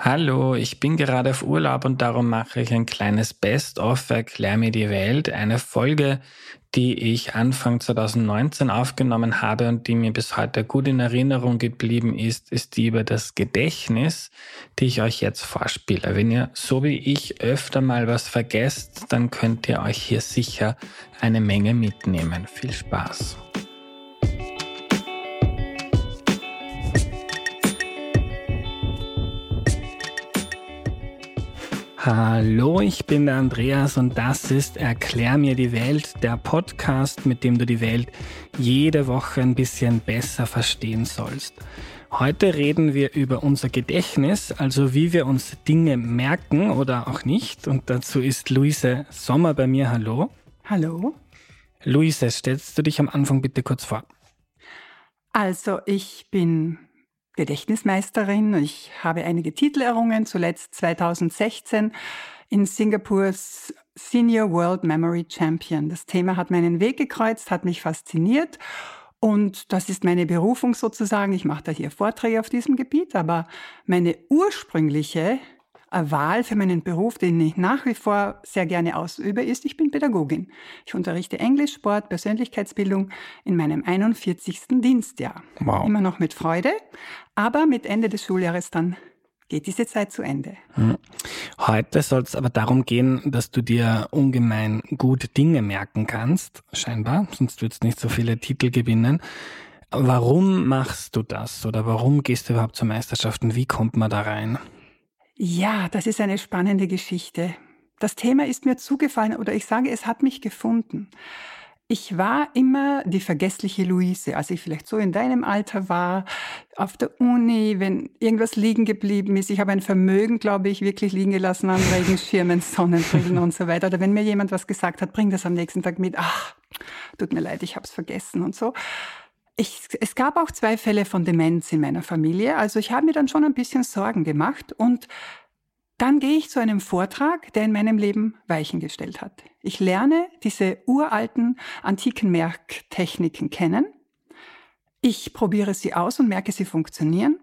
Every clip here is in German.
Hallo, ich bin gerade auf Urlaub und darum mache ich ein kleines Best-of Erklär mir die Welt, eine Folge, die ich Anfang 2019 aufgenommen habe und die mir bis heute gut in Erinnerung geblieben ist, ist die über das Gedächtnis, die ich euch jetzt vorspiele. Wenn ihr so wie ich öfter mal was vergesst, dann könnt ihr euch hier sicher eine Menge mitnehmen. Viel Spaß. Hallo, ich bin der Andreas und das ist Erklär mir die Welt, der Podcast, mit dem du die Welt jede Woche ein bisschen besser verstehen sollst. Heute reden wir über unser Gedächtnis, also wie wir uns Dinge merken oder auch nicht. Und dazu ist Luise Sommer bei mir. Hallo. Hallo. Luise, stellst du dich am Anfang bitte kurz vor? Also, ich bin Gedächtnismeisterin. Ich habe einige Titel errungen, zuletzt 2016 in Singapurs Senior World Memory Champion. Das Thema hat meinen Weg gekreuzt, hat mich fasziniert und das ist meine Berufung sozusagen. Ich mache da hier Vorträge auf diesem Gebiet, aber meine ursprüngliche Wahl für meinen Beruf, den ich nach wie vor sehr gerne ausübe, ist, ich bin Pädagogin. Ich unterrichte Englisch, Sport, Persönlichkeitsbildung in meinem 41. Dienstjahr. Wow. Immer noch mit Freude, aber mit Ende des Schuljahres dann geht diese Zeit zu Ende. Hm. Heute soll es aber darum gehen, dass du dir ungemein gut Dinge merken kannst, scheinbar, sonst würdest du nicht so viele Titel gewinnen. Warum machst du das oder warum gehst du überhaupt zur Meisterschaft und wie kommt man da rein? Ja, das ist eine spannende Geschichte. Das Thema ist mir zugefallen oder ich sage, es hat mich gefunden. Ich war immer die vergessliche Luise, als ich vielleicht so in deinem Alter war, auf der Uni, wenn irgendwas liegen geblieben ist. Ich habe ein Vermögen, glaube ich, wirklich liegen gelassen an Regenschirmen, Sonnenbrillen und so weiter. Oder wenn mir jemand was gesagt hat, bring das am nächsten Tag mit. Ach, tut mir leid, ich habe es vergessen und so. Ich, es gab auch zwei Fälle von Demenz in meiner Familie. Also ich habe mir dann schon ein bisschen Sorgen gemacht und dann gehe ich zu einem Vortrag, der in meinem Leben Weichen gestellt hat. Ich lerne diese uralten antiken Merktechniken kennen. Ich probiere sie aus und merke, sie funktionieren.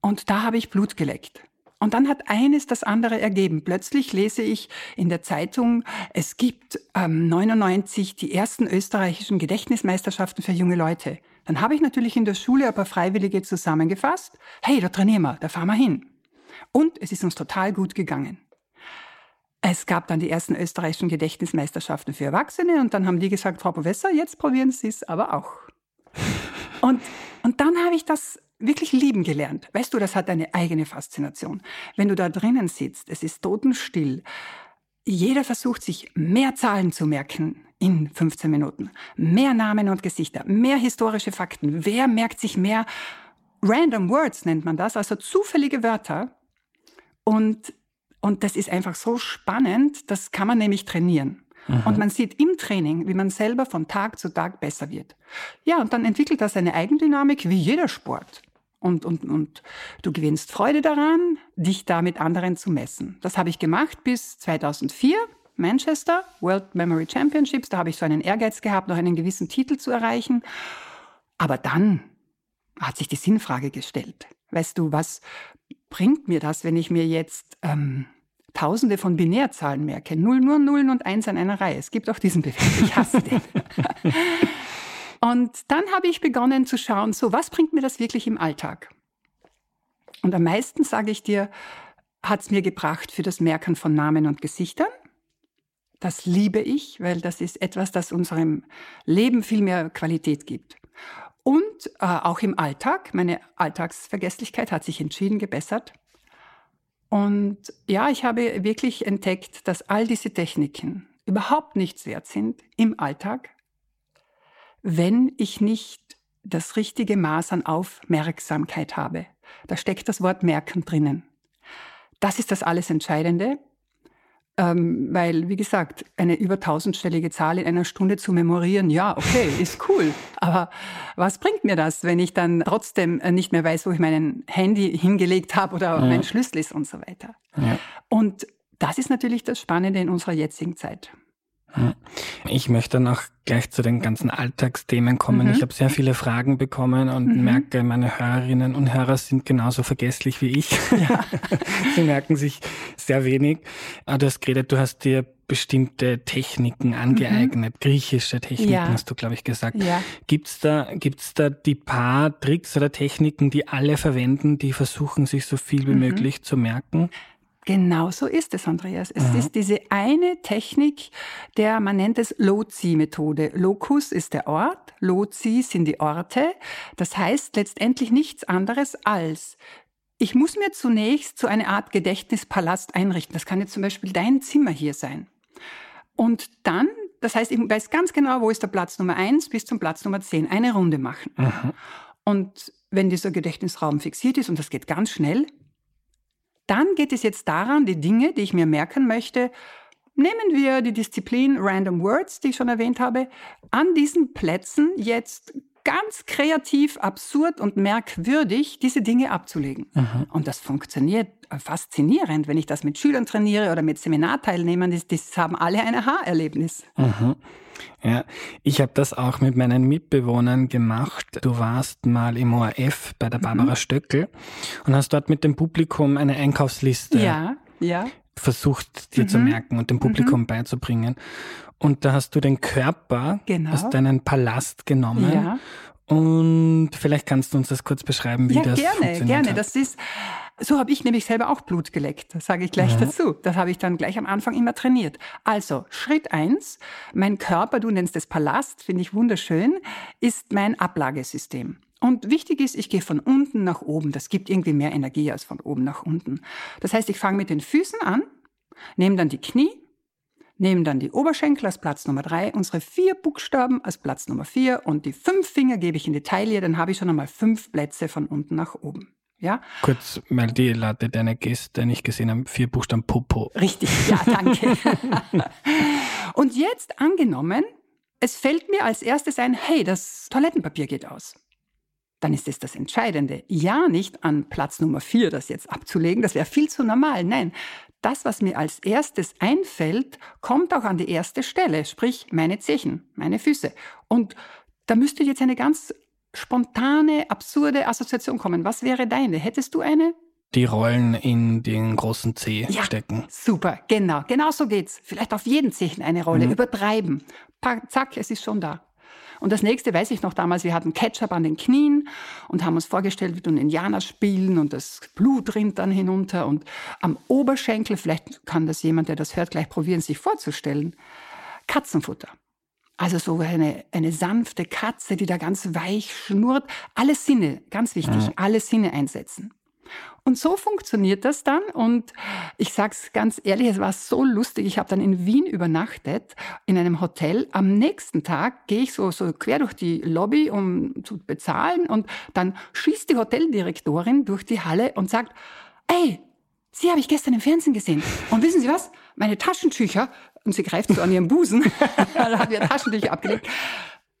Und da habe ich Blut geleckt. Und dann hat eines das andere ergeben. Plötzlich lese ich in der Zeitung, es gibt ähm, 99 die ersten österreichischen Gedächtnismeisterschaften für junge Leute. Dann habe ich natürlich in der Schule ein paar Freiwillige zusammengefasst. Hey, da trainieren wir, da fahren wir hin. Und es ist uns total gut gegangen. Es gab dann die ersten österreichischen Gedächtnismeisterschaften für Erwachsene und dann haben die gesagt, Frau Professor, jetzt probieren Sie es aber auch. Und, und dann habe ich das wirklich lieben gelernt. Weißt du, das hat eine eigene Faszination. Wenn du da drinnen sitzt, es ist totenstill. Jeder versucht sich mehr Zahlen zu merken in 15 Minuten, mehr Namen und Gesichter, mehr historische Fakten. Wer merkt sich mehr Random Words nennt man das, also zufällige Wörter. Und, und das ist einfach so spannend, das kann man nämlich trainieren. Mhm. Und man sieht im Training, wie man selber von Tag zu Tag besser wird. Ja, und dann entwickelt das eine Eigendynamik wie jeder Sport und, und, und du gewinnst Freude daran, dich da mit anderen zu messen. Das habe ich gemacht bis 2004, Manchester, World Memory Championships. Da habe ich so einen Ehrgeiz gehabt, noch einen gewissen Titel zu erreichen. Aber dann hat sich die Sinnfrage gestellt. Weißt du, was bringt mir das, wenn ich mir jetzt ähm, Tausende von Binärzahlen merke? Null, nur Nullen und Eins an einer Reihe. Es gibt auch diesen Begriff. Ich hasse den. Und dann habe ich begonnen zu schauen, so, was bringt mir das wirklich im Alltag? Und am meisten, sage ich dir, hat es mir gebracht für das Merken von Namen und Gesichtern. Das liebe ich, weil das ist etwas, das unserem Leben viel mehr Qualität gibt. Und äh, auch im Alltag, meine Alltagsvergesslichkeit hat sich entschieden gebessert. Und ja, ich habe wirklich entdeckt, dass all diese Techniken überhaupt nichts wert sind im Alltag, wenn ich nicht das richtige Maß an Aufmerksamkeit habe. Da steckt das Wort merken drinnen. Das ist das alles Entscheidende, ähm, weil, wie gesagt, eine über tausendstellige Zahl in einer Stunde zu memorieren, ja, okay, ist cool. Aber was bringt mir das, wenn ich dann trotzdem nicht mehr weiß, wo ich mein Handy hingelegt habe oder ja. mein Schlüssel ist und so weiter? Ja. Und das ist natürlich das Spannende in unserer jetzigen Zeit. Ich möchte noch gleich zu den ganzen Alltagsthemen kommen. Mhm. Ich habe sehr viele Fragen bekommen und mhm. merke, meine Hörerinnen und Hörer sind genauso vergesslich wie ich. Ja. Sie merken sich sehr wenig. Du hast geredet, du hast dir bestimmte Techniken angeeignet, mhm. griechische Techniken ja. hast du, glaube ich, gesagt. Ja. Gibt's da, gibt's da die paar Tricks oder Techniken, die alle verwenden, die versuchen, sich so viel wie mhm. möglich zu merken? Genau so ist es, Andreas. Es mhm. ist diese eine Technik, der man nennt es Lozi-Methode. Locus ist der Ort, Lozi sind die Orte. Das heißt letztendlich nichts anderes als ich muss mir zunächst so eine Art Gedächtnispalast einrichten. Das kann jetzt zum Beispiel dein Zimmer hier sein. Und dann, das heißt, ich weiß ganz genau, wo ist der Platz Nummer eins bis zum Platz Nummer zehn. Eine Runde machen. Mhm. Und wenn dieser Gedächtnisraum fixiert ist, und das geht ganz schnell, dann geht es jetzt daran, die Dinge, die ich mir merken möchte, nehmen wir die Disziplin Random Words, die ich schon erwähnt habe, an diesen Plätzen jetzt ganz kreativ, absurd und merkwürdig diese Dinge abzulegen. Mhm. Und das funktioniert faszinierend, wenn ich das mit Schülern trainiere oder mit Seminarteilnehmern. Das, das haben alle ein Aha-Erlebnis. Mhm. Ja, ich habe das auch mit meinen Mitbewohnern gemacht. Du warst mal im ORF bei der Barbara mhm. Stöckel und hast dort mit dem Publikum eine Einkaufsliste ja, ja. versucht dir mhm. zu merken und dem Publikum mhm. beizubringen. Und da hast du den Körper genau. aus deinem Palast genommen. Ja. Und vielleicht kannst du uns das kurz beschreiben, wie ja, das gerne, funktioniert. Gerne, gerne. Das ist so habe ich nämlich selber auch Blut geleckt, das sage ich gleich ja. dazu. Das habe ich dann gleich am Anfang immer trainiert. Also, Schritt eins: mein Körper, du nennst es Palast, finde ich wunderschön, ist mein Ablagesystem. Und wichtig ist, ich gehe von unten nach oben. Das gibt irgendwie mehr Energie als von oben nach unten. Das heißt, ich fange mit den Füßen an, nehme dann die Knie, nehme dann die Oberschenkel als Platz Nummer drei, unsere vier Buchstaben als Platz Nummer vier und die fünf Finger gebe ich in die Taille, dann habe ich schon einmal fünf Plätze von unten nach oben. Ja? Kurz, weil die Leute deine Gäste nicht gesehen haben, vier Buchstaben Popo. Richtig, ja, danke. und jetzt angenommen, es fällt mir als erstes ein, hey, das Toilettenpapier geht aus. Dann ist es das Entscheidende. Ja, nicht an Platz Nummer vier das jetzt abzulegen, das wäre viel zu normal. Nein, das, was mir als erstes einfällt, kommt auch an die erste Stelle, sprich meine Zechen, meine Füße. Und da müsste jetzt eine ganz spontane, absurde Assoziation kommen. Was wäre deine? Hättest du eine? Die Rollen in den großen C ja, stecken. Super, genau. Genau so geht's. Vielleicht auf jeden Zechen eine Rolle. Mhm. Übertreiben. Zack, es ist schon da. Und das nächste weiß ich noch damals, wir hatten Ketchup an den Knien und haben uns vorgestellt, wie du einen Indianer spielen und das Blut rinnt dann hinunter und am Oberschenkel, vielleicht kann das jemand, der das hört, gleich probieren, sich vorzustellen, Katzenfutter. Also so eine, eine sanfte Katze, die da ganz weich schnurrt. Alle Sinne, ganz wichtig, mhm. alle Sinne einsetzen. Und so funktioniert das dann. Und ich sag's ganz ehrlich, es war so lustig. Ich habe dann in Wien übernachtet, in einem Hotel. Am nächsten Tag gehe ich so, so quer durch die Lobby, um zu bezahlen. Und dann schießt die Hoteldirektorin durch die Halle und sagt, ey, Sie habe ich gestern im Fernsehen gesehen. Und wissen Sie was? Meine Taschentücher und sie greift so an ihren Busen. da hat ihr Taschentücher abgelegt.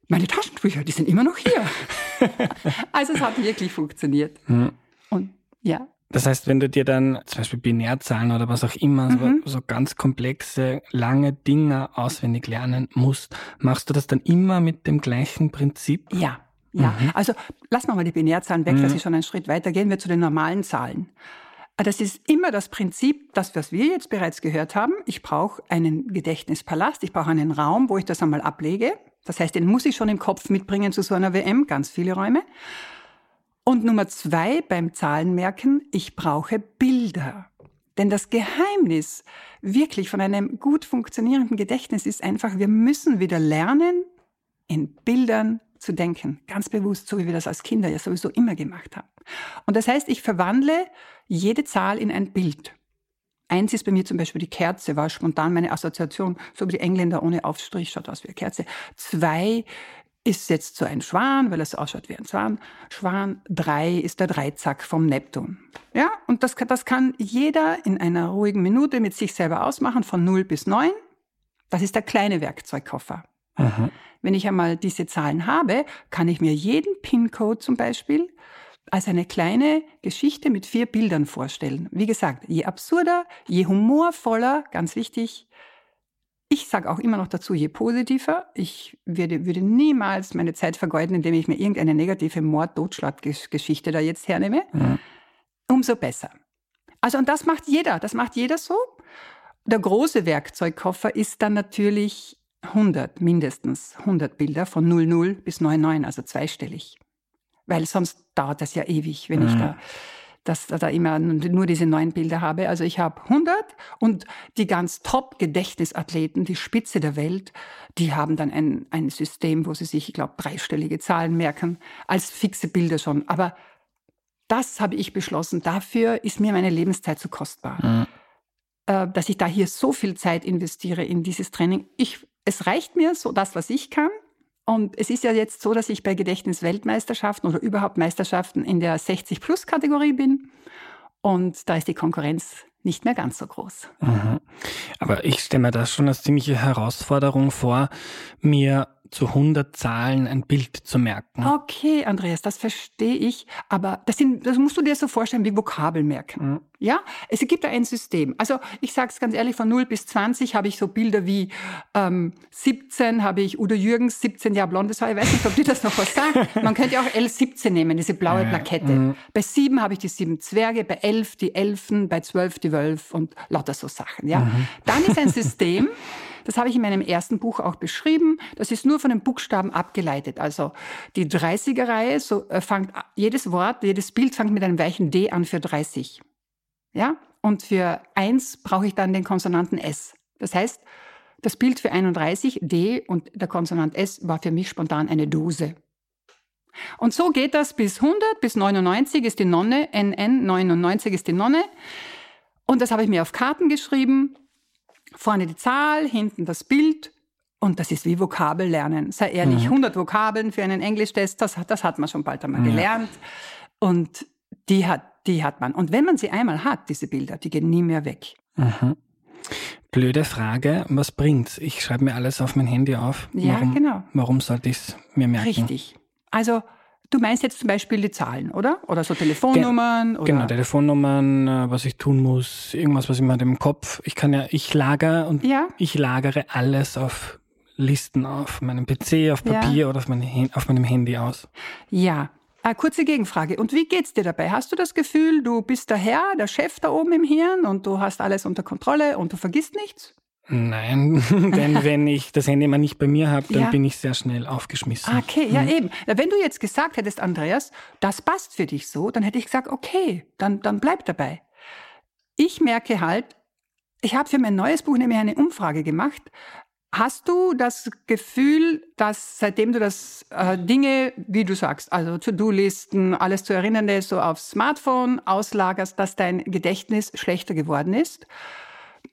Meine Taschentücher, die sind immer noch hier. also es hat wirklich funktioniert. Mhm. Und ja. Das heißt, wenn du dir dann zum Beispiel Binärzahlen oder was auch immer, mhm. so, so, ganz komplexe, lange Dinge auswendig lernen musst, machst du das dann immer mit dem gleichen Prinzip? Ja, ja. Mhm. Also lassen wir mal die Binärzahlen weg, mhm. dass sie schon einen Schritt weiter gehen wir zu den normalen Zahlen. Ah, das ist immer das Prinzip, das, was wir jetzt bereits gehört haben. Ich brauche einen Gedächtnispalast, ich brauche einen Raum, wo ich das einmal ablege. Das heißt, den muss ich schon im Kopf mitbringen zu so einer WM, ganz viele Räume. Und Nummer zwei beim Zahlenmerken, ich brauche Bilder. Denn das Geheimnis wirklich von einem gut funktionierenden Gedächtnis ist einfach, wir müssen wieder lernen, in Bildern zu denken. Ganz bewusst, so wie wir das als Kinder ja sowieso immer gemacht haben. Und das heißt, ich verwandle jede Zahl in ein Bild. Eins ist bei mir zum Beispiel die Kerze, war spontan meine Assoziation, so wie die Engländer ohne Aufstrich, schaut aus wie eine Kerze. Zwei ist jetzt so ein Schwan, weil es ausschaut wie ein Schwan. Schwan. Drei ist der Dreizack vom Neptun. Ja, und das, das kann jeder in einer ruhigen Minute mit sich selber ausmachen, von 0 bis 9. Das ist der kleine Werkzeugkoffer. Aha. Wenn ich einmal diese Zahlen habe, kann ich mir jeden PIN-Code zum Beispiel als eine kleine Geschichte mit vier Bildern vorstellen. Wie gesagt, je absurder, je humorvoller, ganz wichtig, Ich sage auch immer noch dazu, je positiver. Ich würde, würde niemals meine Zeit vergeuden, indem ich mir irgendeine negative Mord-Totschlag-Geschichte da jetzt hernehme. Mhm. Umso besser. Also, und das macht jeder. Das macht jeder so. Der große Werkzeugkoffer ist dann natürlich 100, mindestens 100 Bilder von 00 bis 99, also zweistellig. Weil sonst dauert das ja ewig, wenn mhm. ich da dass da immer nur diese neun Bilder habe. Also ich habe 100 und die ganz Top-Gedächtnisathleten, die Spitze der Welt, die haben dann ein, ein System, wo sie sich, ich glaube, dreistellige Zahlen merken, als fixe Bilder schon. Aber das habe ich beschlossen. Dafür ist mir meine Lebenszeit zu kostbar. Mhm. Dass ich da hier so viel Zeit investiere in dieses Training. Ich, es reicht mir so das, was ich kann. Und es ist ja jetzt so, dass ich bei Gedächtnisweltmeisterschaften oder überhaupt Meisterschaften in der 60-Plus-Kategorie bin. Und da ist die Konkurrenz nicht mehr ganz so groß. Mhm. Aber ich stelle mir das schon als ziemliche Herausforderung vor, mir zu 100 Zahlen ein Bild zu merken. Okay, Andreas, das verstehe ich. Aber das, sind, das musst du dir so vorstellen wie Vokabeln merken. Mhm. Ja, es gibt da ein System. Also ich sage es ganz ehrlich, von 0 bis 20 habe ich so Bilder wie ähm, 17 habe ich Udo Jürgens, 17 Jahre blondes Haar. Ich weiß nicht, ob dir das noch was sagt. Man könnte auch L17 nehmen, diese blaue Plakette. Mhm. Bei 7 habe ich die sieben Zwerge, bei 11 die Elfen, bei 12 die Wölfe und lauter so Sachen. Ja, mhm. Dann ist ein System, das habe ich in meinem ersten Buch auch beschrieben. Das ist nur von den Buchstaben abgeleitet. Also die 30er-Reihe, so äh, fängt jedes Wort, jedes Bild fängt mit einem weichen D an für 30. Ja? Und für 1 brauche ich dann den Konsonanten S. Das heißt, das Bild für 31, D und der Konsonant S, war für mich spontan eine Dose. Und so geht das bis 100, bis 99 ist die Nonne, NN 99 ist die Nonne. Und das habe ich mir auf Karten geschrieben Vorne die Zahl, hinten das Bild. Und das ist wie Vokabel lernen. Sei ehrlich, mhm. 100 Vokabeln für einen Englischtest, das, das hat man schon bald einmal ja. gelernt. Und die hat, die hat man. Und wenn man sie einmal hat, diese Bilder, die gehen nie mehr weg. Mhm. Blöde Frage, was bringt's? Ich schreibe mir alles auf mein Handy auf. Ja, warum, genau. Warum sollte ich es mir merken? Richtig. Also Du meinst jetzt zum Beispiel die Zahlen, oder? Oder so Telefonnummern? Ge oder? Genau, Telefonnummern, äh, was ich tun muss, irgendwas, was ich mir im Kopf. Ich kann ja, ich lagere und ja. ich lagere alles auf Listen auf meinem PC, auf Papier ja. oder auf, mein, auf meinem Handy aus. Ja. Eine kurze Gegenfrage. Und wie geht's dir dabei? Hast du das Gefühl, du bist der Herr, der Chef da oben im Hirn und du hast alles unter Kontrolle und du vergisst nichts? Nein, denn wenn ich das Handy mal nicht bei mir habe, dann ja. bin ich sehr schnell aufgeschmissen. Okay, ja mhm. eben. Wenn du jetzt gesagt hättest, Andreas, das passt für dich so, dann hätte ich gesagt, okay, dann, dann bleib dabei. Ich merke halt, ich habe für mein neues Buch nämlich eine Umfrage gemacht. Hast du das Gefühl, dass seitdem du das äh, Dinge, wie du sagst, also To-Do-Listen, alles zu erinnern, so aufs Smartphone auslagerst, dass dein Gedächtnis schlechter geworden ist?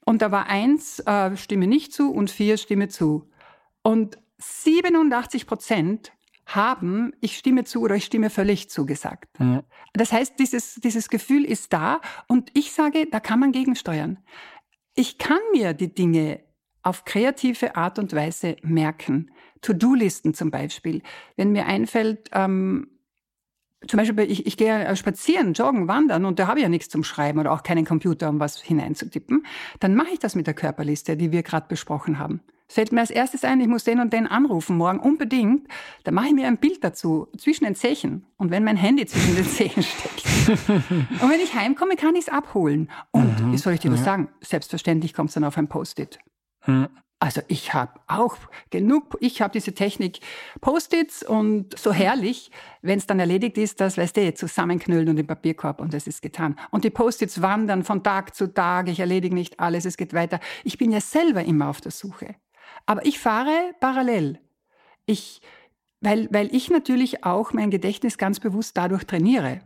Und da war eins, äh, stimme nicht zu und vier, stimme zu. Und 87 Prozent haben, ich stimme zu oder ich stimme völlig zugesagt. Mhm. Das heißt, dieses, dieses Gefühl ist da und ich sage, da kann man gegensteuern. Ich kann mir die Dinge auf kreative Art und Weise merken. To-Do-Listen zum Beispiel. Wenn mir einfällt, ähm, zum Beispiel, ich, ich gehe spazieren, joggen, wandern und da habe ich ja nichts zum Schreiben oder auch keinen Computer, um was hineinzutippen, dann mache ich das mit der Körperliste, die wir gerade besprochen haben. fällt mir als erstes ein, ich muss den und den anrufen morgen unbedingt. Dann mache ich mir ein Bild dazu zwischen den Zehen und wenn mein Handy zwischen den Zehen steckt. und wenn ich heimkomme, kann ich es abholen. Und, mhm, wie soll ich dir das ja. sagen? Selbstverständlich kommt es dann auf ein Post-it. Mhm. Also ich habe auch genug, ich habe diese Technik Post-its und so herrlich, wenn es dann erledigt ist, das weißt du, zusammenknüllen und im Papierkorb und es ist getan. Und die Post-its wandern von Tag zu Tag, ich erledige nicht alles, es geht weiter. Ich bin ja selber immer auf der Suche. Aber ich fahre parallel. Ich, weil, weil ich natürlich auch mein Gedächtnis ganz bewusst dadurch trainiere.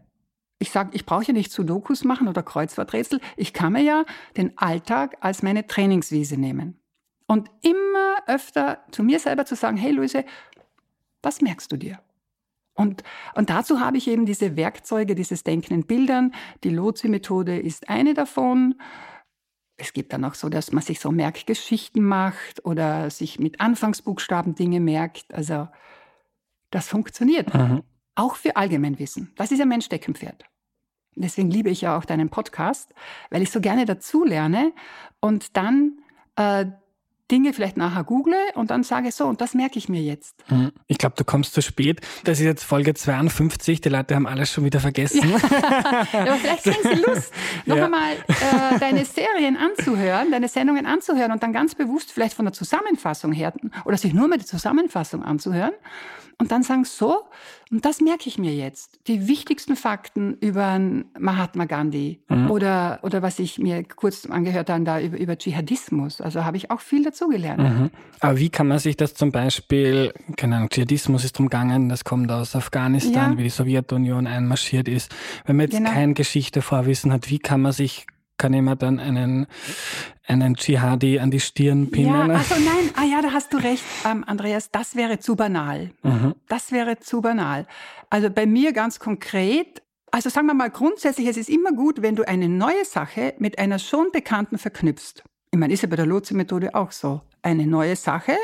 Ich sage, ich brauche ja nicht Sudokus machen oder Kreuzworträtsel. Ich kann mir ja den Alltag als meine Trainingswiese nehmen. Und immer öfter zu mir selber zu sagen, hey Luise, was merkst du dir? Und, und dazu habe ich eben diese Werkzeuge, dieses Denken in Bildern. Die Lotsi-Methode ist eine davon. Es gibt dann auch so, dass man sich so Merkgeschichten macht oder sich mit Anfangsbuchstaben Dinge merkt. Also das funktioniert. Mhm. Auch für Allgemeinwissen. Das ist ja mein Steckenpferd. Deswegen liebe ich ja auch deinen Podcast, weil ich so gerne dazu lerne und dann äh, Dinge vielleicht nachher google und dann sage so, und das merke ich mir jetzt. Hm. Ich glaube, du kommst zu spät. Das ist jetzt Folge 52, die Leute haben alles schon wieder vergessen. Ja. aber vielleicht kriegen sie Lust, noch ja. einmal äh, deine Serien anzuhören, deine Sendungen anzuhören und dann ganz bewusst vielleicht von der Zusammenfassung her oder sich nur mit der Zusammenfassung anzuhören und dann sagen so, und das merke ich mir jetzt, die wichtigsten Fakten über Mahatma Gandhi mhm. oder, oder was ich mir kurz angehört habe, da über, über Dschihadismus. Also habe ich auch viel dazugelernt. Mhm. Aber wie kann man sich das zum Beispiel, keine Ahnung, Dschihadismus ist umgangen, das kommt aus Afghanistan, ja. wie die Sowjetunion einmarschiert ist. Wenn man jetzt genau. kein Geschichtevorwissen hat, wie kann man sich kann mir dann einen, einen Dschihadi an die Stirn pinnen? Ja, also nein, ah ja, da hast du recht, ähm, Andreas, das wäre zu banal. Mhm. Das wäre zu banal. Also bei mir ganz konkret, also sagen wir mal grundsätzlich, es ist immer gut, wenn du eine neue Sache mit einer schon bekannten verknüpfst. Ich meine, ist ja bei der Lotse-Methode auch so. Eine neue Sache,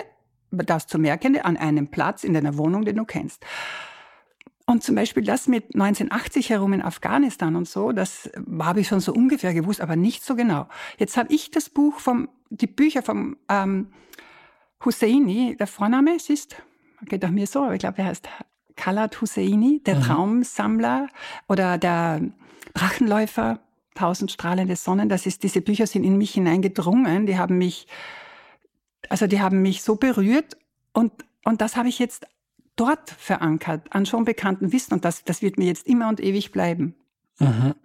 das zu merken, an einem Platz in deiner Wohnung, den du kennst. Und zum Beispiel das mit 1980 herum in Afghanistan und so, das habe ich schon so ungefähr gewusst, aber nicht so genau. Jetzt habe ich das Buch vom, die Bücher vom ähm, Husseini, der Vorname es ist, geht auch mir so, aber ich glaube, er heißt Khalad Husseini, der mhm. Traumsammler oder der Drachenläufer, Tausend strahlende Sonnen. Das ist, diese Bücher sind in mich hineingedrungen. Die haben mich, also die haben mich so berührt und und das habe ich jetzt dort verankert, an schon bekannten Wissen. Und das, das wird mir jetzt immer und ewig bleiben. Mhm.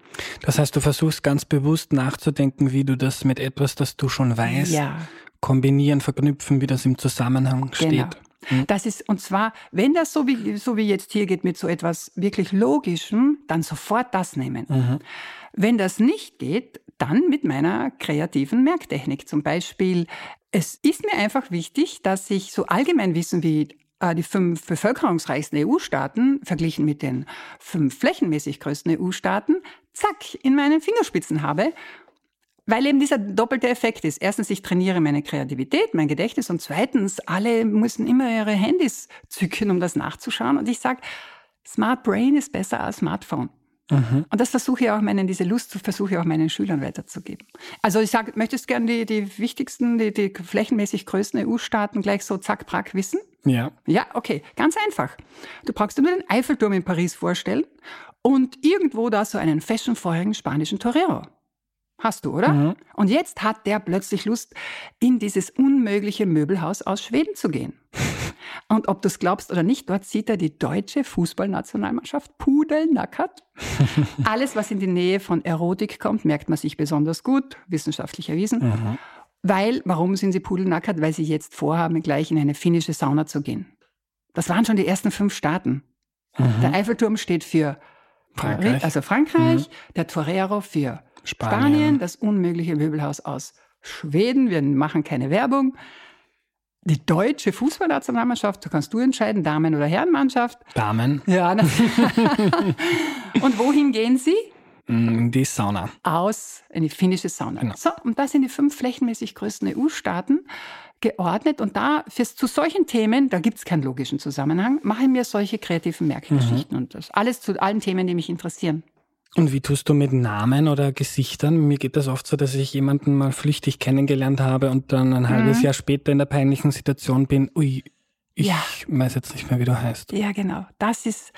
Das heißt, du versuchst ganz bewusst nachzudenken, wie du das mit etwas, das du schon weißt, ja. kombinieren, verknüpfen, wie das im Zusammenhang steht. Genau. Mhm. Das ist, und zwar, wenn das so wie, so wie jetzt hier geht mit so etwas wirklich Logischem, dann sofort das nehmen. Mhm. Wenn das nicht geht, dann mit meiner kreativen Merktechnik. Zum Beispiel, es ist mir einfach wichtig, dass ich so allgemein wissen wie die fünf bevölkerungsreichsten EU-Staaten verglichen mit den fünf flächenmäßig größten EU-Staaten, zack, in meinen Fingerspitzen habe, weil eben dieser doppelte Effekt ist. Erstens, ich trainiere meine Kreativität, mein Gedächtnis und zweitens, alle müssen immer ihre Handys zücken, um das nachzuschauen und ich sage, Smart Brain ist besser als Smartphone. Mhm. Und das versuche ich auch meinen, diese Lust versuche ich auch meinen Schülern weiterzugeben. Also ich sage, möchtest gerne die, die wichtigsten, die, die flächenmäßig größten EU-Staaten gleich so zack, prack wissen? Ja. Ja, okay. Ganz einfach. Du brauchst dir nur den Eiffelturm in Paris vorstellen und irgendwo da so einen fashionfeuerigen spanischen Torero. Hast du, oder? Mhm. Und jetzt hat der plötzlich Lust, in dieses unmögliche Möbelhaus aus Schweden zu gehen. Und ob du es glaubst oder nicht, dort sieht er die deutsche Fußballnationalmannschaft pudelnackert. Alles, was in die Nähe von Erotik kommt, merkt man sich besonders gut, wissenschaftlich erwiesen. Mhm. Weil, warum sind sie pudelnackert? Weil sie jetzt vorhaben, gleich in eine finnische Sauna zu gehen. Das waren schon die ersten fünf Staaten. Mhm. Der Eiffelturm steht für Frankreich, also Frankreich mhm. der Torero für Spanien. Spanien, das unmögliche Möbelhaus aus Schweden. Wir machen keine Werbung. Die deutsche Fußballnationalmannschaft, da kannst du entscheiden, Damen- oder Herrenmannschaft. Damen. Ja. und wohin gehen sie? In mm, die Sauna. Aus, in die finnische Sauna. Genau. So, und das sind die fünf flächenmäßig größten EU-Staaten geordnet. Und da, fürs, zu solchen Themen, da gibt es keinen logischen Zusammenhang, mache ich mir solche kreativen Merkgeschichten. Mhm. Und das alles zu allen Themen, die mich interessieren. Und wie tust du mit Namen oder Gesichtern? Mir geht das oft so, dass ich jemanden mal flüchtig kennengelernt habe und dann ein halbes mhm. Jahr später in der peinlichen Situation bin, ui, ich ja. weiß jetzt nicht mehr, wie du heißt. Ja, genau. Das ist,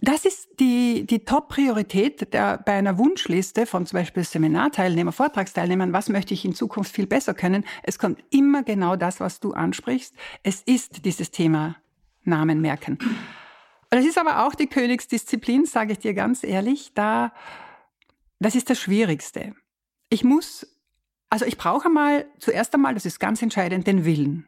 das ist die, die Top-Priorität bei einer Wunschliste von zum Beispiel Seminarteilnehmern, Vortragsteilnehmern. Was möchte ich in Zukunft viel besser können? Es kommt immer genau das, was du ansprichst. Es ist dieses Thema Namen merken. Das ist aber auch die Königsdisziplin, sage ich dir ganz ehrlich. Da, das ist das Schwierigste. Ich muss, also ich brauche mal, zuerst einmal, das ist ganz entscheidend, den Willen.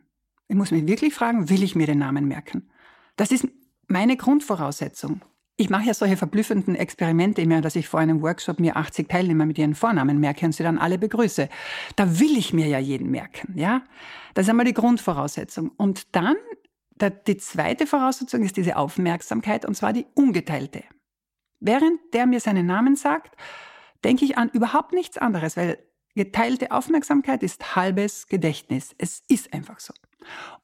Ich muss mich wirklich fragen, will ich mir den Namen merken? Das ist meine Grundvoraussetzung. Ich mache ja solche verblüffenden Experimente immer, dass ich vor einem Workshop mir 80 Teilnehmer mit ihren Vornamen merke und sie dann alle begrüße. Da will ich mir ja jeden merken, ja? Das ist einmal die Grundvoraussetzung. Und dann die zweite Voraussetzung ist diese Aufmerksamkeit, und zwar die ungeteilte. Während der mir seinen Namen sagt, denke ich an überhaupt nichts anderes, weil geteilte Aufmerksamkeit ist halbes Gedächtnis. Es ist einfach so.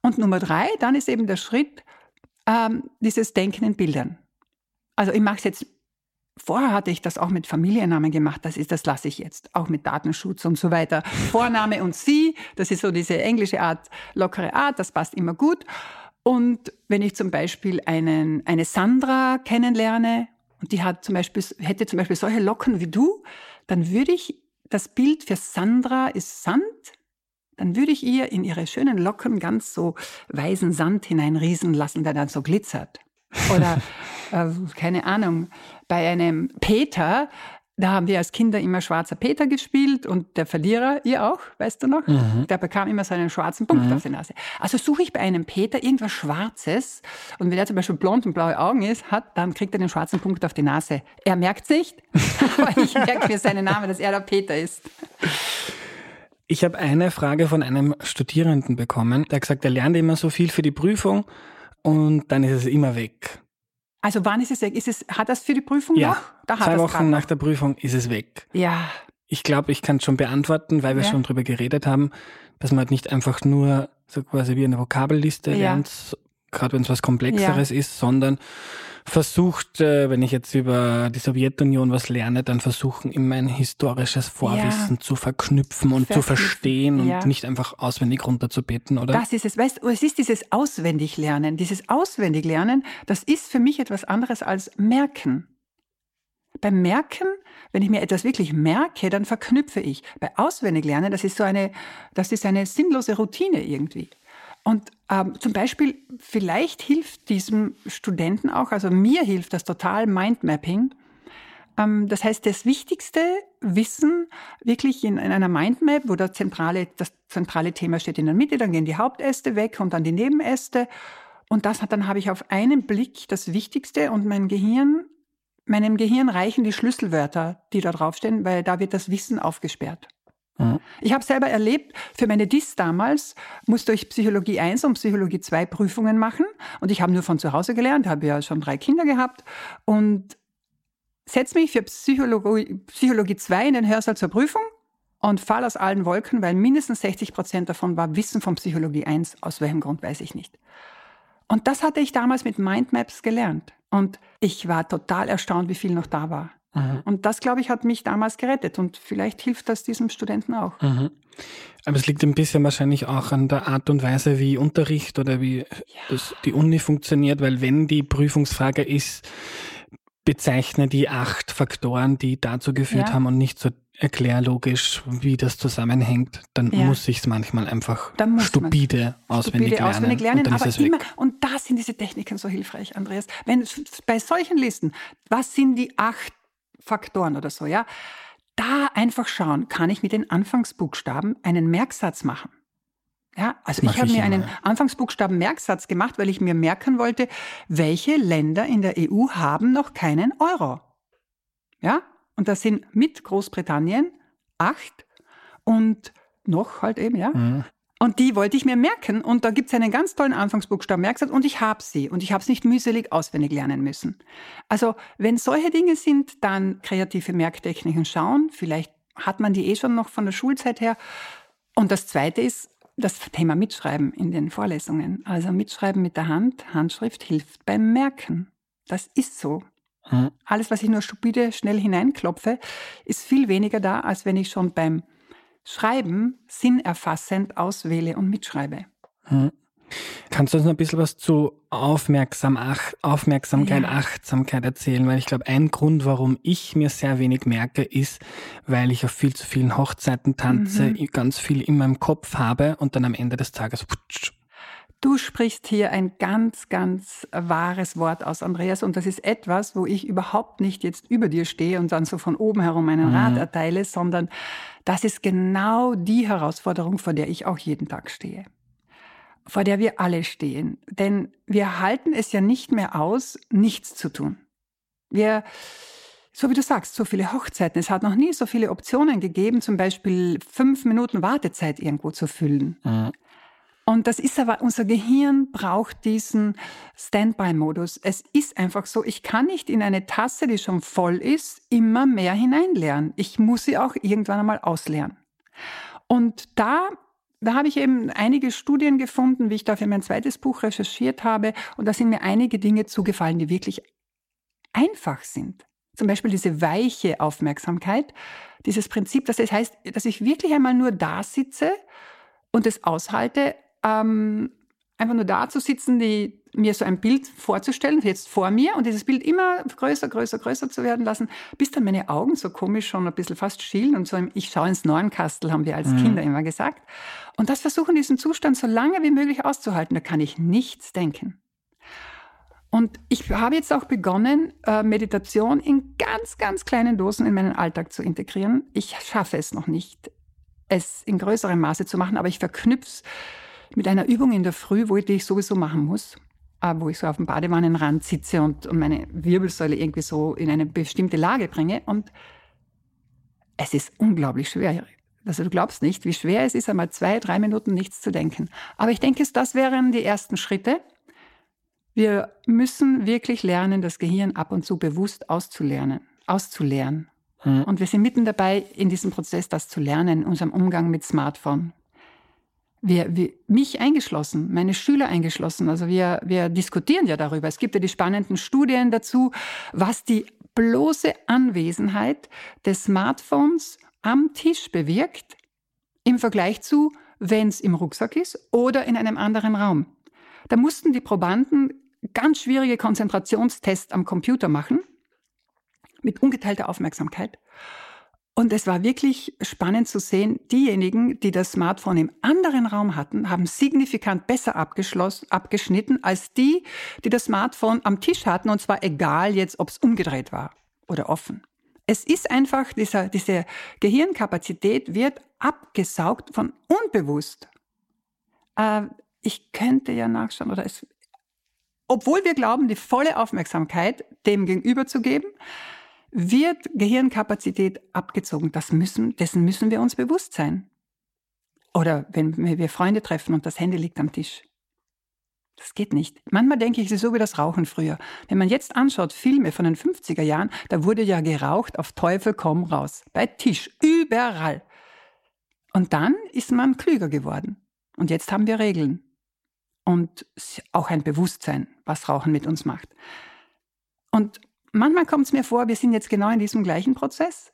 Und Nummer drei, dann ist eben der Schritt, ähm, dieses Denken in Bildern. Also ich mache es jetzt Vorher hatte ich das auch mit Familiennamen gemacht, das ist, das lasse ich jetzt, auch mit Datenschutz und so weiter. Vorname und Sie, das ist so diese englische Art, lockere Art, das passt immer gut. Und wenn ich zum Beispiel einen, eine Sandra kennenlerne und die hat zum Beispiel, hätte zum Beispiel solche Locken wie du, dann würde ich, das Bild für Sandra ist Sand, dann würde ich ihr in ihre schönen Locken ganz so weißen Sand hineinriesen lassen, der dann so glitzert. Oder, äh, keine Ahnung, bei einem Peter, da haben wir als Kinder immer schwarzer Peter gespielt und der Verlierer, ihr auch, weißt du noch? Mhm. Der bekam immer so einen schwarzen Punkt mhm. auf die Nase. Also suche ich bei einem Peter irgendwas Schwarzes und wenn er zum Beispiel blond und blaue Augen ist, hat, dann kriegt er den schwarzen Punkt auf die Nase. Er merkt nicht, aber ich merke mir seinen Namen, dass er der Peter ist. Ich habe eine Frage von einem Studierenden bekommen, der hat gesagt, er lernt immer so viel für die Prüfung und dann ist es immer weg. Also wann ist es weg? Ist es, hat das für die Prüfung ja, noch? Da zwei Wochen nach der Prüfung ist es weg. Ja. Ich glaube, ich kann es schon beantworten, weil wir ja. schon drüber geredet haben, dass man halt nicht einfach nur so quasi wie eine Vokabelliste ja. lernt, gerade wenn es was Komplexeres ja. ist, sondern versucht, äh, wenn ich jetzt über die Sowjetunion was lerne, dann versuchen, immer ein historisches Vorwissen ja. zu verknüpfen und zu verstehen ja. und nicht einfach auswendig runterzubeten, oder? Das ist es. Weißt du, es ist dieses Auswendiglernen. Dieses Auswendiglernen, das ist für mich etwas anderes als Merken. Beim Merken, wenn ich mir etwas wirklich merke, dann verknüpfe ich. Bei Auswendiglernen, das ist so eine, das ist eine sinnlose Routine irgendwie. Und ähm, zum Beispiel, vielleicht hilft diesem Studenten auch, also mir hilft das total Mindmapping. Ähm, das heißt, das wichtigste Wissen wirklich in, in einer Mindmap, wo das zentrale, das zentrale Thema steht in der Mitte, dann gehen die Hauptäste weg und dann die Nebenäste. Und das hat, dann habe ich auf einen Blick das Wichtigste und mein Gehirn, meinem Gehirn reichen die Schlüsselwörter, die da draufstehen, weil da wird das Wissen aufgesperrt. Ich habe selber erlebt, für meine DIS damals musste ich Psychologie 1 und Psychologie 2 Prüfungen machen. Und ich habe nur von zu Hause gelernt, habe ja schon drei Kinder gehabt. Und setze mich für Psychologie, Psychologie 2 in den Hörsaal zur Prüfung und fall aus allen Wolken, weil mindestens 60 Prozent davon war Wissen von Psychologie 1. Aus welchem Grund weiß ich nicht. Und das hatte ich damals mit Mindmaps gelernt. Und ich war total erstaunt, wie viel noch da war. Mhm. Und das, glaube ich, hat mich damals gerettet und vielleicht hilft das diesem Studenten auch. Mhm. Aber es liegt ein bisschen wahrscheinlich auch an der Art und Weise, wie Unterricht oder wie ja. das, die Uni funktioniert, weil wenn die Prüfungsfrage ist, bezeichne die acht Faktoren, die dazu geführt ja. haben und nicht so erklärlogisch, wie das zusammenhängt, dann ja. muss ich es manchmal einfach stupide auswendig stupide lernen. Auswendig lernen und aber immer, und da sind diese Techniken so hilfreich, Andreas. Wenn bei solchen Listen, was sind die acht Faktoren oder so, ja. Da einfach schauen, kann ich mit den Anfangsbuchstaben einen Merksatz machen? Ja, also ich habe mir immer, einen ja. Anfangsbuchstaben Merksatz gemacht, weil ich mir merken wollte, welche Länder in der EU haben noch keinen Euro. Ja, und das sind mit Großbritannien acht und noch halt eben, ja, mhm. Und die wollte ich mir merken. Und da gibt es einen ganz tollen Anfangsbuchstaben Merksatz und ich habe sie. Und ich habe es nicht mühselig auswendig lernen müssen. Also wenn solche Dinge sind, dann kreative Merktechniken schauen. Vielleicht hat man die eh schon noch von der Schulzeit her. Und das Zweite ist das Thema Mitschreiben in den Vorlesungen. Also Mitschreiben mit der Hand, Handschrift hilft beim Merken. Das ist so. Mhm. Alles, was ich nur stupide schnell hineinklopfe, ist viel weniger da, als wenn ich schon beim Schreiben sinnerfassend auswähle und mitschreibe. Hm. Kannst du uns noch ein bisschen was zu Aufmerksam, Ach, Aufmerksamkeit, ja. Achtsamkeit erzählen? Weil ich glaube, ein Grund, warum ich mir sehr wenig merke, ist, weil ich auf viel zu vielen Hochzeiten tanze, mhm. ganz viel in meinem Kopf habe und dann am Ende des Tages putsch, Du sprichst hier ein ganz, ganz wahres Wort aus, Andreas. Und das ist etwas, wo ich überhaupt nicht jetzt über dir stehe und dann so von oben herum einen mhm. Rat erteile, sondern das ist genau die Herausforderung, vor der ich auch jeden Tag stehe. Vor der wir alle stehen. Denn wir halten es ja nicht mehr aus, nichts zu tun. Wir, so wie du sagst, so viele Hochzeiten. Es hat noch nie so viele Optionen gegeben, zum Beispiel fünf Minuten Wartezeit irgendwo zu füllen. Mhm. Und das ist aber, unser Gehirn braucht diesen Standby-Modus. Es ist einfach so, ich kann nicht in eine Tasse, die schon voll ist, immer mehr hineinleeren. Ich muss sie auch irgendwann einmal ausleeren. Und da, da habe ich eben einige Studien gefunden, wie ich da für mein zweites Buch recherchiert habe. Und da sind mir einige Dinge zugefallen, die wirklich einfach sind. zum Beispiel diese weiche Aufmerksamkeit, dieses Prinzip, dass es heißt, dass ich wirklich einmal nur da sitze und es aushalte, ähm, einfach nur da zu sitzen, die, mir so ein Bild vorzustellen, jetzt vor mir und dieses Bild immer größer, größer, größer zu werden lassen, bis dann meine Augen so komisch schon ein bisschen fast schielen und so, ich schaue ins Neunkastel, haben wir als mhm. Kinder immer gesagt. Und das versuchen, diesen Zustand so lange wie möglich auszuhalten, da kann ich nichts denken. Und ich habe jetzt auch begonnen, äh, Meditation in ganz, ganz kleinen Dosen in meinen Alltag zu integrieren. Ich schaffe es noch nicht, es in größerem Maße zu machen, aber ich verknüpfe es mit einer Übung in der Früh, wo ich, die ich sowieso machen muss, äh, wo ich so auf dem Badewannenrand sitze und, und meine Wirbelsäule irgendwie so in eine bestimmte Lage bringe. Und es ist unglaublich schwer. Also du glaubst nicht, wie schwer es ist, einmal zwei, drei Minuten nichts zu denken. Aber ich denke, das wären die ersten Schritte. Wir müssen wirklich lernen, das Gehirn ab und zu bewusst auszulernen, auszulernen. Mhm. Und wir sind mitten dabei, in diesem Prozess das zu lernen, in unserem Umgang mit Smartphone. Wir, wir, mich eingeschlossen, meine Schüler eingeschlossen. Also wir, wir diskutieren ja darüber. Es gibt ja die spannenden Studien dazu, was die bloße Anwesenheit des Smartphones am Tisch bewirkt im Vergleich zu, wenn es im Rucksack ist oder in einem anderen Raum. Da mussten die Probanden ganz schwierige Konzentrationstests am Computer machen, mit ungeteilter Aufmerksamkeit. Und es war wirklich spannend zu sehen, diejenigen, die das Smartphone im anderen Raum hatten, haben signifikant besser abgeschnitten als die, die das Smartphone am Tisch hatten, und zwar egal jetzt, ob es umgedreht war oder offen. Es ist einfach, dieser, diese Gehirnkapazität wird abgesaugt von unbewusst. Äh, ich könnte ja nachschauen, oder es, obwohl wir glauben, die volle Aufmerksamkeit dem Gegenüber zu geben, wird Gehirnkapazität abgezogen. Das müssen, dessen müssen wir uns bewusst sein. Oder wenn wir Freunde treffen und das Handy liegt am Tisch. Das geht nicht. Manchmal denke ich, es ist so wie das Rauchen früher. Wenn man jetzt anschaut, Filme von den 50er Jahren, da wurde ja geraucht auf Teufel komm raus. Bei Tisch, überall. Und dann ist man klüger geworden. Und jetzt haben wir Regeln und auch ein Bewusstsein, was Rauchen mit uns macht. Und manchmal kommt es mir vor, wir sind jetzt genau in diesem gleichen Prozess.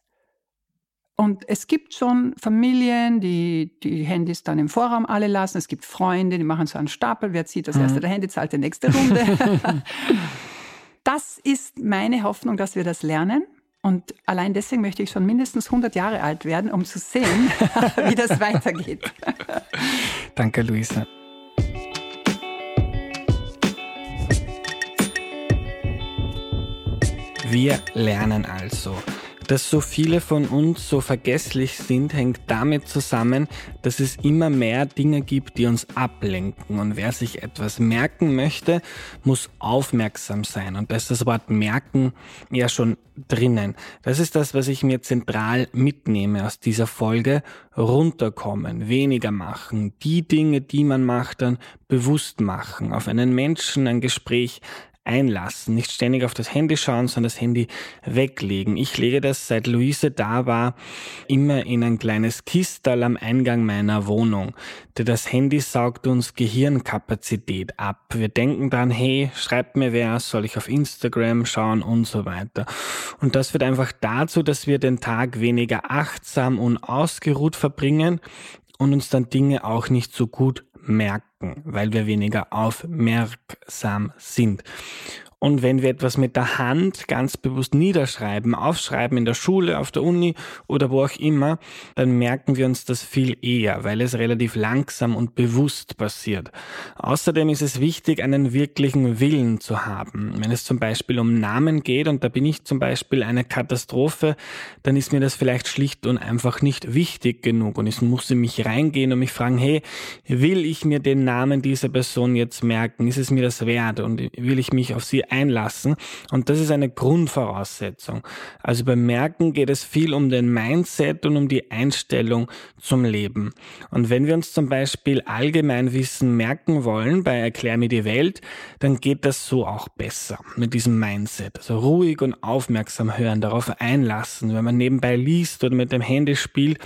Und es gibt schon Familien, die die Handys dann im Vorraum alle lassen. Es gibt Freunde, die machen so einen Stapel. Wer zieht das erste mhm. der Handy, zahlt die nächste Runde. das ist meine Hoffnung, dass wir das lernen. Und allein deswegen möchte ich schon mindestens 100 Jahre alt werden, um zu sehen, wie das weitergeht. Danke, Luisa. Wir lernen also. Dass so viele von uns so vergesslich sind, hängt damit zusammen, dass es immer mehr Dinge gibt, die uns ablenken. Und wer sich etwas merken möchte, muss aufmerksam sein. Und da ist das Wort merken ja schon drinnen. Das ist das, was ich mir zentral mitnehme aus dieser Folge. Runterkommen, weniger machen, die Dinge, die man macht, dann bewusst machen, auf einen Menschen, ein Gespräch einlassen. Nicht ständig auf das Handy schauen, sondern das Handy weglegen. Ich lege das, seit Luise da war, immer in ein kleines Kistal am Eingang meiner Wohnung. Denn das Handy saugt uns Gehirnkapazität ab. Wir denken dann, hey, schreibt mir wer, soll ich auf Instagram schauen und so weiter. Und das führt einfach dazu, dass wir den Tag weniger achtsam und ausgeruht verbringen und uns dann Dinge auch nicht so gut merken, weil wir weniger aufmerksam sind. Und wenn wir etwas mit der Hand ganz bewusst niederschreiben, aufschreiben in der Schule, auf der Uni oder wo auch immer, dann merken wir uns das viel eher, weil es relativ langsam und bewusst passiert. Außerdem ist es wichtig, einen wirklichen Willen zu haben. Wenn es zum Beispiel um Namen geht und da bin ich zum Beispiel eine Katastrophe, dann ist mir das vielleicht schlicht und einfach nicht wichtig genug und ich muss in mich reingehen und mich fragen, hey, will ich mir den Namen dieser Person jetzt merken? Ist es mir das wert und will ich mich auf sie einlassen. Und das ist eine Grundvoraussetzung. Also beim Merken geht es viel um den Mindset und um die Einstellung zum Leben. Und wenn wir uns zum Beispiel Allgemeinwissen merken wollen bei Erklär mir die Welt, dann geht das so auch besser mit diesem Mindset. Also ruhig und aufmerksam hören, darauf einlassen. Wenn man nebenbei liest oder mit dem Handy spielt,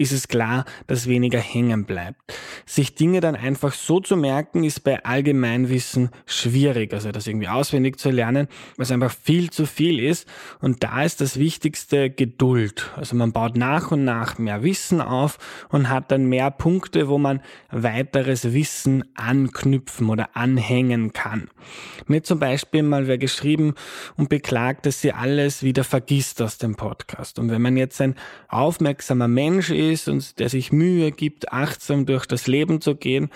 ist es klar, dass weniger hängen bleibt. Sich Dinge dann einfach so zu merken, ist bei Allgemeinwissen schwierig, also das irgendwie auswendig zu lernen, was einfach viel zu viel ist. Und da ist das Wichtigste Geduld. Also man baut nach und nach mehr Wissen auf und hat dann mehr Punkte, wo man weiteres Wissen anknüpfen oder anhängen kann. Mir zum Beispiel mal wer geschrieben und beklagt, dass sie alles wieder vergisst aus dem Podcast. Und wenn man jetzt ein aufmerksamer Mensch ist und der sich Mühe gibt, achtsam durch das Leben zu gehen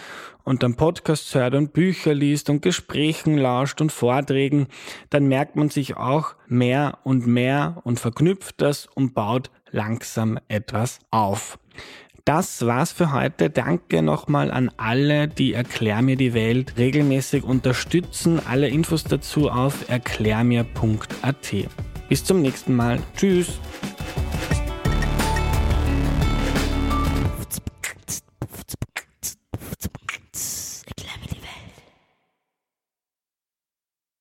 und dann Podcasts hört und Bücher liest und Gesprächen lauscht und Vorträgen, dann merkt man sich auch mehr und mehr und verknüpft das und baut langsam etwas auf. Das war's für heute. Danke nochmal an alle, die Erklär mir die Welt regelmäßig unterstützen. Alle Infos dazu auf erklärmir.at. Bis zum nächsten Mal. Tschüss.